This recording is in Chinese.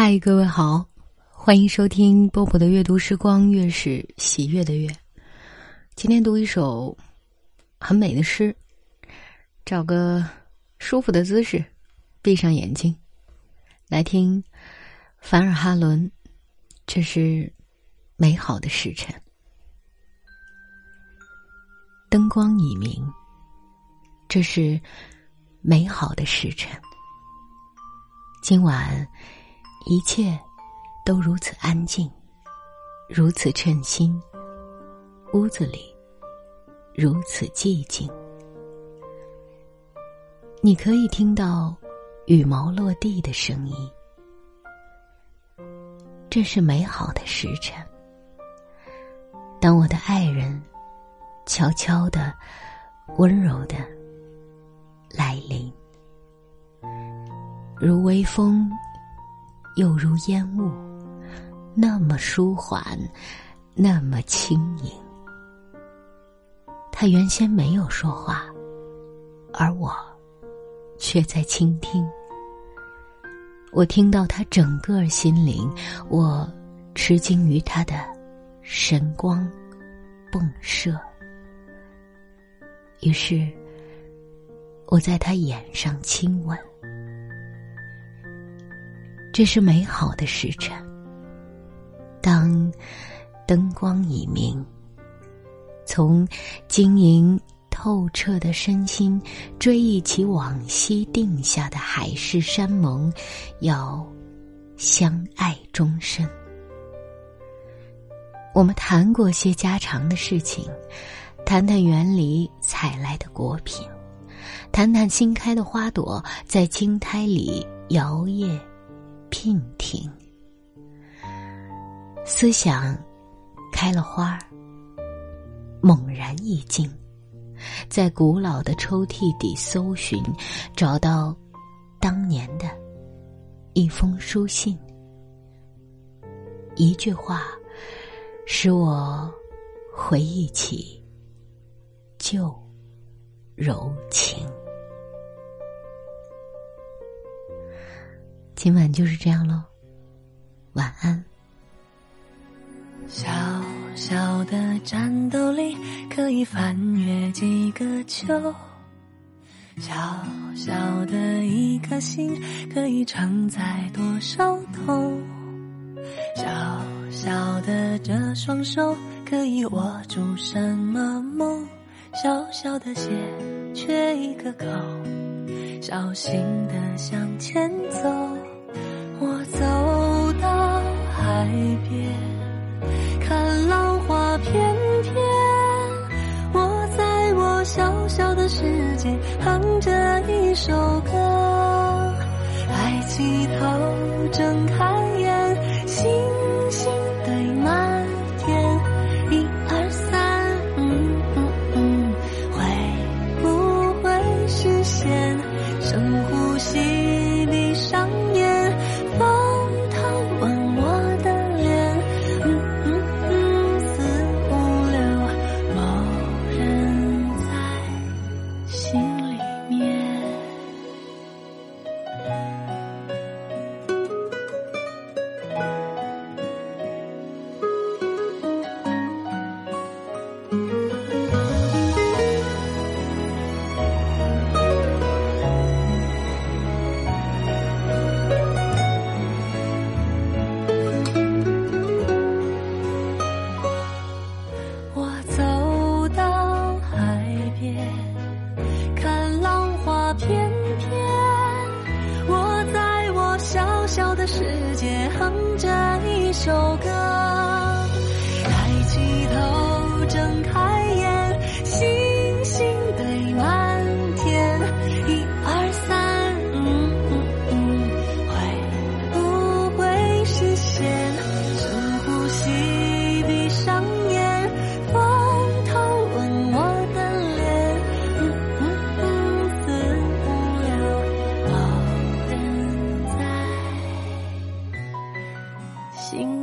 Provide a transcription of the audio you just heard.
嗨，各位好，欢迎收听波波的阅读时光，月是喜悦的月。今天读一首很美的诗，找个舒服的姿势，闭上眼睛，来听凡尔哈伦。这是美好的时辰，灯光已明。这是美好的时辰，今晚。一切都如此安静，如此称心。屋子里如此寂静，你可以听到羽毛落地的声音。这是美好的时辰。当我的爱人悄悄的、温柔的来临，如微风。又如烟雾，那么舒缓，那么轻盈。他原先没有说话，而我却在倾听。我听到他整个心灵，我吃惊于他的神光迸射。于是，我在他眼上亲吻。这是美好的时辰。当灯光已明，从晶莹透彻的身心追忆起往昔定下的海誓山盟，要相爱终身。我们谈过些家常的事情，谈谈园里采来的果品，谈谈新开的花朵在青苔里摇曳。娉婷，思想开了花儿，猛然一惊，在古老的抽屉底搜寻，找到当年的一封书信，一句话，使我回忆起旧柔情。今晚就是这样喽，晚安。小小的战斗力可以翻越几个秋，小小的一颗心可以承载多少痛，小小的这双手可以握住什么梦，小小的鞋缺一个口，小心的向前走。我走到海边，看浪花翩翩。我在我小小的世界哼着一首歌，看浪花翩翩。我在我小小的世界哼着一首歌。心